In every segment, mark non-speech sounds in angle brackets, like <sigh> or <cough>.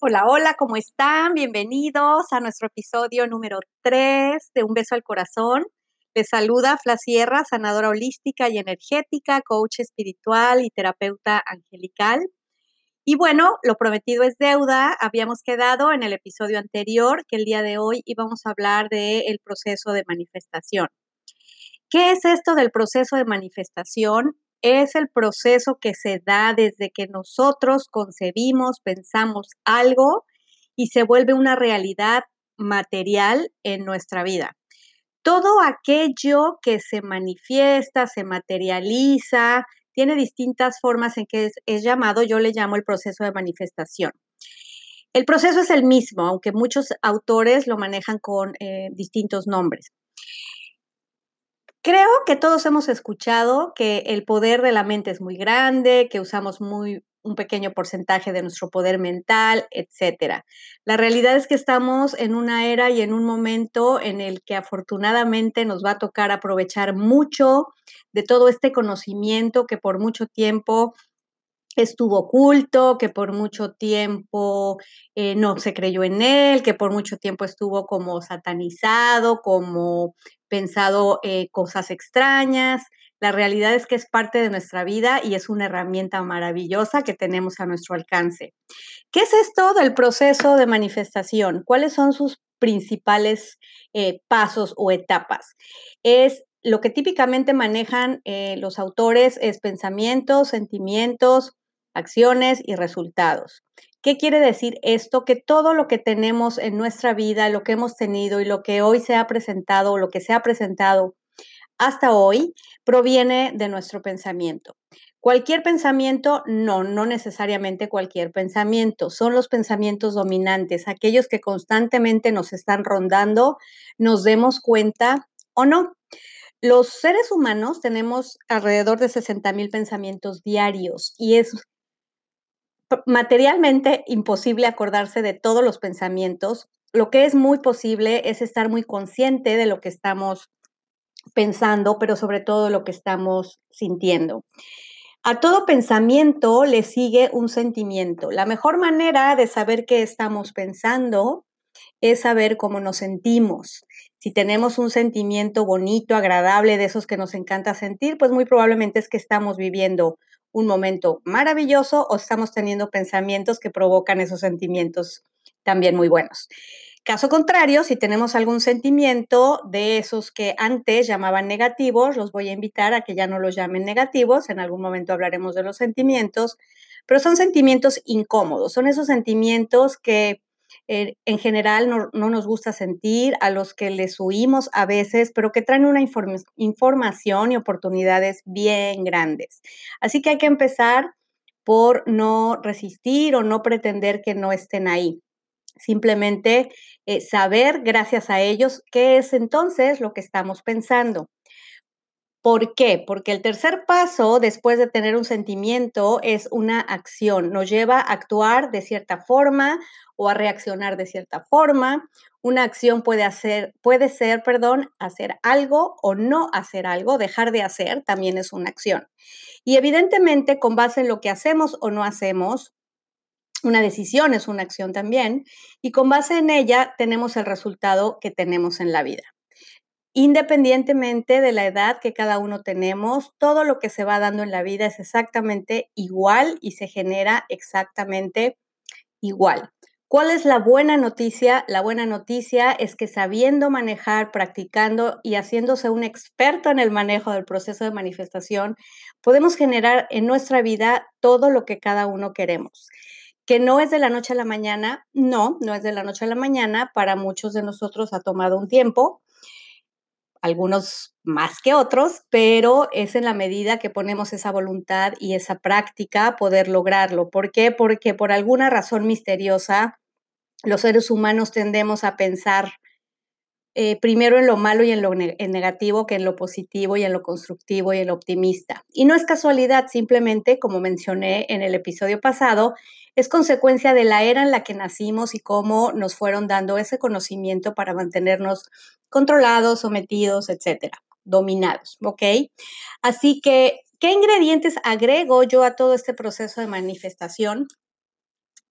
Hola, hola, ¿cómo están? Bienvenidos a nuestro episodio número 3 de Un beso al corazón. Les saluda Fla Sierra, sanadora holística y energética, coach espiritual y terapeuta angelical. Y bueno, lo prometido es deuda. Habíamos quedado en el episodio anterior que el día de hoy íbamos a hablar del proceso de manifestación. ¿Qué es esto del proceso de manifestación? Es el proceso que se da desde que nosotros concebimos, pensamos algo y se vuelve una realidad material en nuestra vida. Todo aquello que se manifiesta, se materializa, tiene distintas formas en que es, llamado, yo le llamo el proceso de manifestación. El proceso es el mismo, aunque muchos autores lo manejan con eh, distintos nombres. Creo que todos hemos escuchado que el poder de la mente es muy grande, que usamos muy un pequeño porcentaje de nuestro poder mental, etcétera. La realidad es que estamos en una era y en un momento en el que afortunadamente nos va a tocar aprovechar mucho de todo este conocimiento que por mucho tiempo estuvo oculto, que por mucho tiempo eh, no se creyó en él, que por mucho tiempo estuvo como satanizado, como pensado eh, cosas extrañas. La realidad es que es parte de nuestra vida y es una herramienta maravillosa que tenemos a nuestro alcance. ¿Qué es esto del proceso de manifestación? ¿Cuáles son sus principales eh, pasos o etapas? Es lo que típicamente manejan los autores es pensamientos, sentimientos, acciones y resultados. ¿Qué quiere decir esto? Que todo lo que tenemos en nuestra vida, lo que hemos tenido y lo que hoy se ha presentado o lo que se ha presentado hasta hoy, proviene de nuestro pensamiento. Cualquier pensamiento, no, no necesariamente cualquier pensamiento, son los pensamientos dominantes, aquellos que constantemente nos están rondando, nos demos cuenta o no. Los seres humanos tenemos alrededor de 60 mil pensamientos diarios y es materialmente imposible acordarse de todos los pensamientos. Lo que es muy posible es estar muy consciente de lo que estamos pensando, pero sobre todo lo que estamos sintiendo. A todo pensamiento le sigue un sentimiento. La mejor manera de saber qué estamos pensando es saber cómo nos sentimos. Si tenemos un sentimiento bonito, agradable, de esos que nos encanta sentir, pues muy probablemente es que estamos viviendo un momento maravilloso o estamos teniendo pensamientos que provocan esos sentimientos también muy buenos. Caso contrario, si tenemos algún sentimiento de esos que antes llamaban negativos, los voy a invitar a que ya no los llamen negativos. En algún momento hablaremos de los sentimientos, pero son sentimientos incómodos, son esos sentimientos que en general no, nos gusta sentir, a los que les huimos a veces, pero que traen una información y oportunidades bien grandes. Así que hay que empezar por no resistir o no pretender que no estén ahí. Simplemente eh, saber, gracias a ellos, qué es entonces lo que estamos pensando. ¿Por qué? Porque el tercer paso después de tener un sentimiento es una acción. Nos lleva a actuar de cierta forma o a reaccionar de cierta forma. Una acción puede hacer, puede ser, perdón, hacer algo o no hacer algo, dejar de hacer también es una acción. Y evidentemente, con base en lo que hacemos o no hacemos, una decisión es una acción también, y con base en ella tenemos el resultado que tenemos en la vida independientemente de la edad que cada uno tenemos, todo lo que se va dando en la vida es exactamente igual y se genera exactamente igual. ¿Cuál es la buena noticia? La buena noticia es que sabiendo manejar, practicando y haciéndose un experto en el manejo del proceso de manifestación, podemos generar en nuestra vida todo lo que cada uno queremos. Que no es de la noche a la mañana, no, no es de la noche a la mañana, para muchos de nosotros ha tomado un tiempo, algunos más que otros, pero es en la medida que ponemos esa voluntad y esa práctica poder lograrlo. ¿Por qué? Porque por alguna razón misteriosa los seres humanos tendemos a pensar eh, primero en lo malo y en lo negativo que en lo positivo y en lo constructivo y en lo optimista. Y no es casualidad, simplemente, como mencioné en el episodio pasado, es consecuencia de la era en la que nacimos y cómo nos fueron dando ese conocimiento para mantenernos controlados, sometidos, etcétera, dominados, ¿ok? Así que, ¿qué ingredientes agrego yo a todo este proceso de manifestación?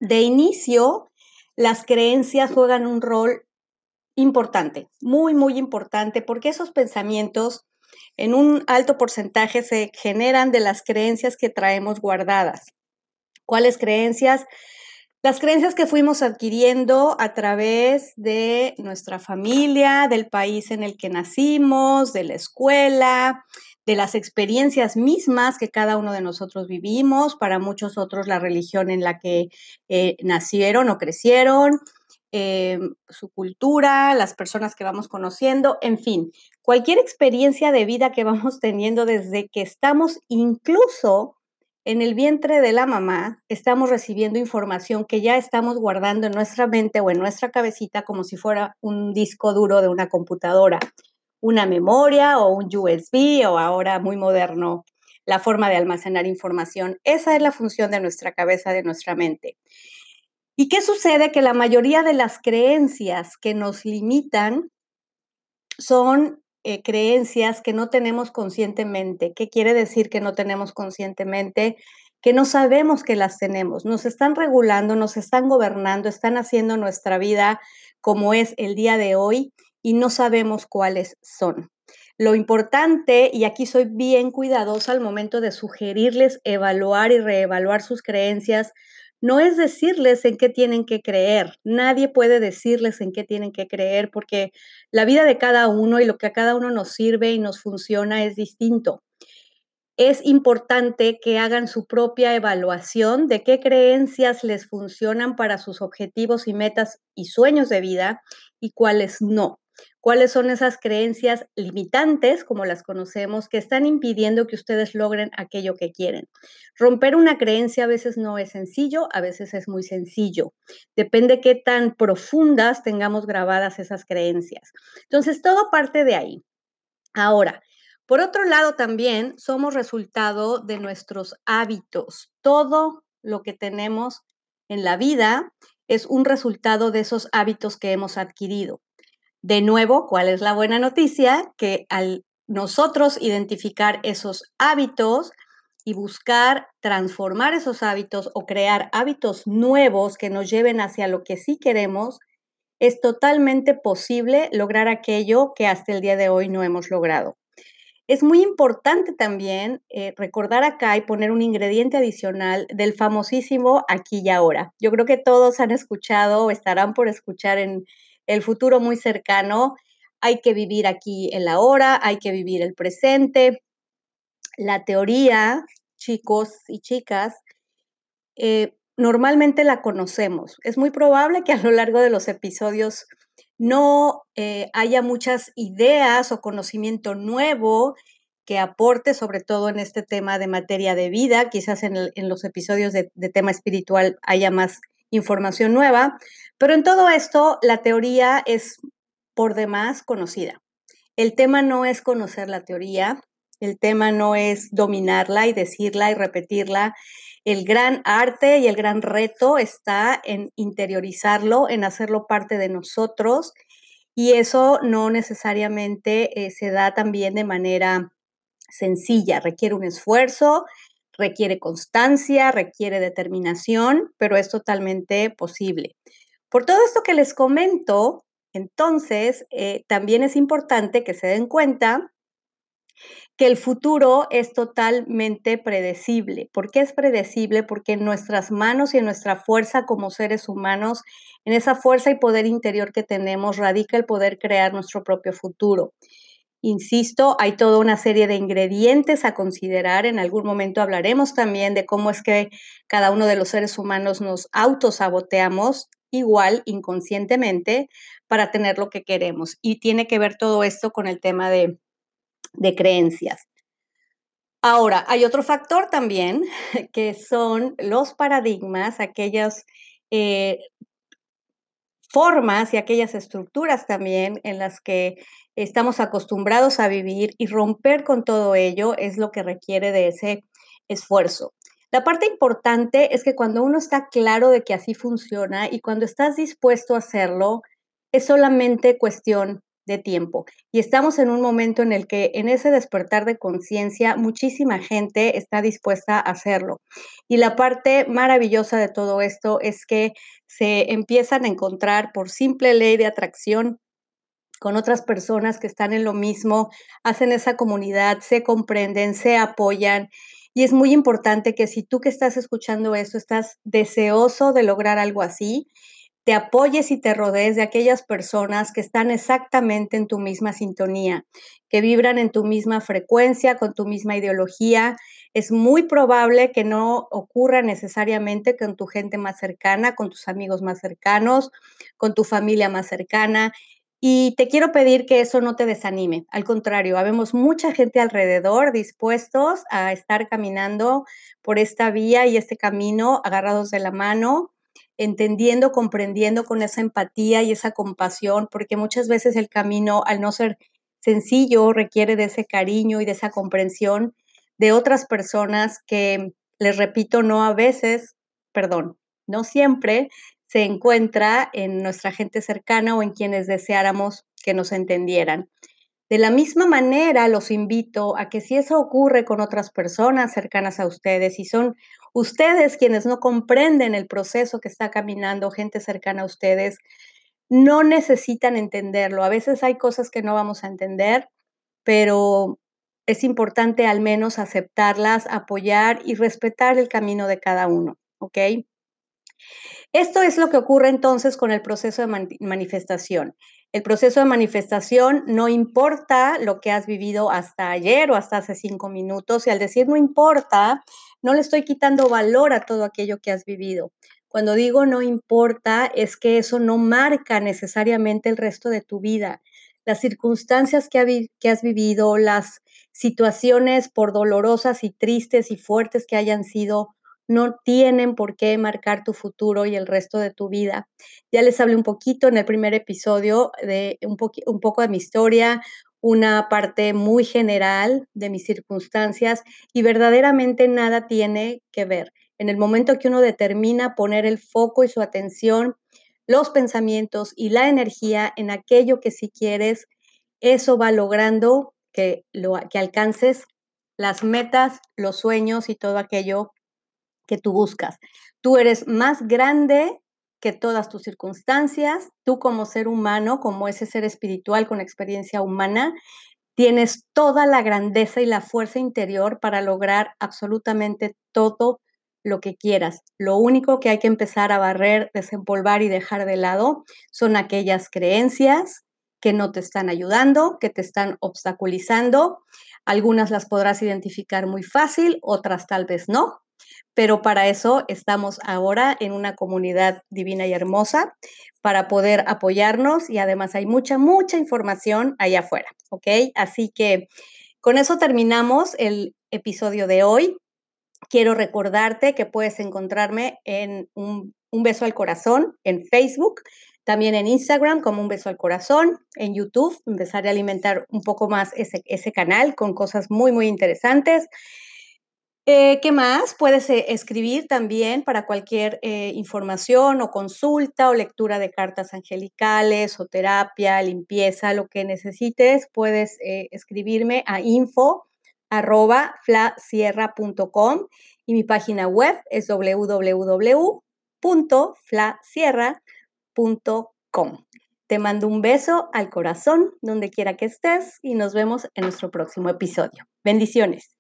De inicio, las creencias juegan un rol importante, muy, muy importante, porque esos pensamientos en un alto porcentaje se generan de las creencias que traemos guardadas. ¿Cuáles creencias? Las creencias que fuimos adquiriendo a través de nuestra familia, del país en el que nacimos, de la escuela, de las experiencias mismas que cada uno de nosotros vivimos, para muchos otros la religión en la que eh, nacieron o crecieron, eh, su cultura, las personas que vamos conociendo, en fin, cualquier experiencia de vida que <laughs> vamos teniendo desde que estamos incluso en el vientre de la mamá, estamos recibiendo información que ya estamos guardando en nuestra mente o en nuestra cabecita como si fuera un disco duro de una computadora, una memoria o un USB o ahora muy moderno la forma de almacenar información. Esa es la función de nuestra cabeza, de nuestra mente. ¿Y qué sucede? Que la mayoría de las creencias que nos limitan son eh, creencias que no tenemos conscientemente. ¿Qué quiere decir que no tenemos conscientemente? Que no sabemos que las tenemos. Nos están regulando, nos están gobernando, están haciendo nuestra vida como es el día de hoy y no sabemos cuáles son. Lo importante, y aquí soy bien cuidadosa al momento de sugerirles evaluar y reevaluar sus creencias, no es decirles en qué tienen que creer. Nadie puede decirles en qué tienen que creer porque la vida de cada uno y lo que a cada uno nos sirve y nos funciona es distinto. Es importante que hagan su propia evaluación de qué creencias les funcionan para sus objetivos y metas y sueños de vida y cuáles no cuáles son esas creencias limitantes, como las conocemos, que están impidiendo que ustedes logren aquello que quieren. Romper una creencia a veces no es sencillo, a veces es muy sencillo. Depende qué tan profundas tengamos grabadas esas creencias. Entonces, todo parte de ahí. Ahora, por otro lado, también somos resultado de nuestros hábitos. Todo lo que tenemos en la vida es un resultado de esos hábitos que hemos adquirido. De nuevo, ¿cuál es la buena noticia? Que al nosotros identificar esos hábitos y buscar transformar esos hábitos o crear hábitos nuevos que nos lleven hacia lo que sí queremos, es totalmente posible lograr aquello que hasta el día de hoy no hemos logrado. Es muy importante también eh, recordar acá y poner un ingrediente adicional del famosísimo aquí y ahora. Yo creo que todos han escuchado o estarán por escuchar en, el futuro muy cercano, hay que vivir aquí en la hora, hay que vivir el presente. La teoría, chicos y chicas, eh, normalmente la conocemos. Es muy probable que a lo largo de los episodios no eh, haya muchas ideas o conocimiento nuevo que aporte, sobre todo en este tema de materia de vida. Quizás en, los episodios de, de, tema espiritual haya más información nueva, pero en todo esto la teoría es por demás conocida. El tema no es conocer la teoría, el tema no es dominarla y decirla y repetirla. El gran arte y el gran reto está en interiorizarlo, en hacerlo parte de nosotros y eso no necesariamente eh, se da también de manera sencilla, requiere un esfuerzo, requiere constancia, requiere determinación, pero es totalmente posible. Por todo esto que les comento, entonces, eh, también es importante que se den cuenta que el futuro es totalmente predecible. ¿Por qué es predecible? Porque en nuestras manos y en nuestra fuerza como seres humanos, en esa fuerza y poder interior que tenemos, radica el poder crear nuestro propio futuro. Insisto, hay toda una serie de ingredientes a considerar. En algún momento hablaremos también de cómo es que cada uno de los seres humanos nos autosaboteamos igual inconscientemente para tener lo que queremos. Y tiene que ver todo esto con el tema de, creencias. Ahora, hay otro factor también, <laughs> que son los paradigmas, aquellas eh, formas y aquellas estructuras también en las que estamos acostumbrados a vivir y romper con todo ello es lo que requiere de ese esfuerzo. La parte importante es que cuando uno está claro de que así funciona y cuando estás dispuesto a hacerlo, es solamente cuestión de tiempo. Y estamos en un momento en el que en ese despertar de conciencia muchísima gente está dispuesta a hacerlo. Y la parte maravillosa de todo esto es que se empiezan a encontrar por simple ley de atracción con otras personas que están en lo mismo, hacen esa comunidad, se comprenden, se apoyan. Y es muy importante que si tú que estás escuchando esto estás deseoso de lograr algo así, te apoyes y te rodees de aquellas personas que están exactamente en tu misma sintonía, que vibran en tu misma frecuencia, con tu misma ideología. Es muy probable que no ocurra necesariamente con tu gente más cercana, con tus amigos más cercanos, con tu familia más cercana. Y te quiero pedir que eso no te desanime. Al contrario, habemos mucha gente alrededor dispuestos a estar caminando por esta vía y este camino agarrados de la mano entendiendo, comprendiendo con esa empatía y esa compasión, porque muchas veces el camino, al no ser sencillo, requiere de ese cariño y de esa comprensión de otras personas que, les repito, no a veces, perdón, no siempre se encuentra en nuestra gente cercana o en quienes deseáramos que nos entendieran. De la misma manera, los invito a que si eso ocurre con otras personas cercanas a ustedes y son Ustedes, quienes no comprenden el proceso que está caminando gente cercana a ustedes, no necesitan entenderlo. A veces hay cosas que no vamos a entender, pero es importante al menos aceptarlas, apoyar y respetar el camino de cada uno, ¿ok? Esto es lo que ocurre entonces con el proceso de manifestación. El proceso de manifestación no importa lo que has vivido hasta ayer o hasta hace cinco minutos, y al decir no importa, no le estoy quitando valor a todo aquello que has vivido. Cuando digo no importa, es que eso no marca necesariamente el resto de tu vida. Las circunstancias que, has vivido, las situaciones por dolorosas y tristes y fuertes que hayan sido, no tienen por qué marcar tu futuro y el resto de tu vida. Ya les hablé un poquito en el primer episodio de un poco de mi historia, una parte muy general de mis circunstancias y verdaderamente nada tiene que ver. En el momento que uno determina poner el foco y su atención, los pensamientos y la energía en aquello que si quieres, eso va logrando que, lo, que alcances las metas, los sueños y todo aquello que tú buscas. Tú eres más grande que todas tus circunstancias, tú como ser humano, como ese ser espiritual con experiencia humana, tienes toda la grandeza y la fuerza interior para lograr absolutamente todo lo que quieras. Lo único que hay que empezar a barrer, desempolvar y dejar de lado son aquellas creencias que no te están ayudando, que te están obstaculizando. Algunas las podrás identificar muy fácil, otras tal vez no pero para eso estamos ahora en una comunidad divina y hermosa para poder apoyarnos y además hay mucha, mucha información allá afuera, ¿ok? Así que con eso terminamos el episodio de hoy. Quiero recordarte que puedes encontrarme en un, beso al corazón en Facebook, también en Instagram como un beso al corazón, en YouTube empezaré a alimentar un poco más ese, ese canal con cosas muy, muy interesantes. Eh, ¿Qué más? Puedes eh, escribir también para cualquier eh, información o consulta o lectura de cartas angelicales o terapia, limpieza, lo que necesites. Puedes escribirme a info arroba y mi página web es www.flacierra.com. Te mando un beso al corazón donde quiera que estés y nos vemos en nuestro próximo episodio. Bendiciones.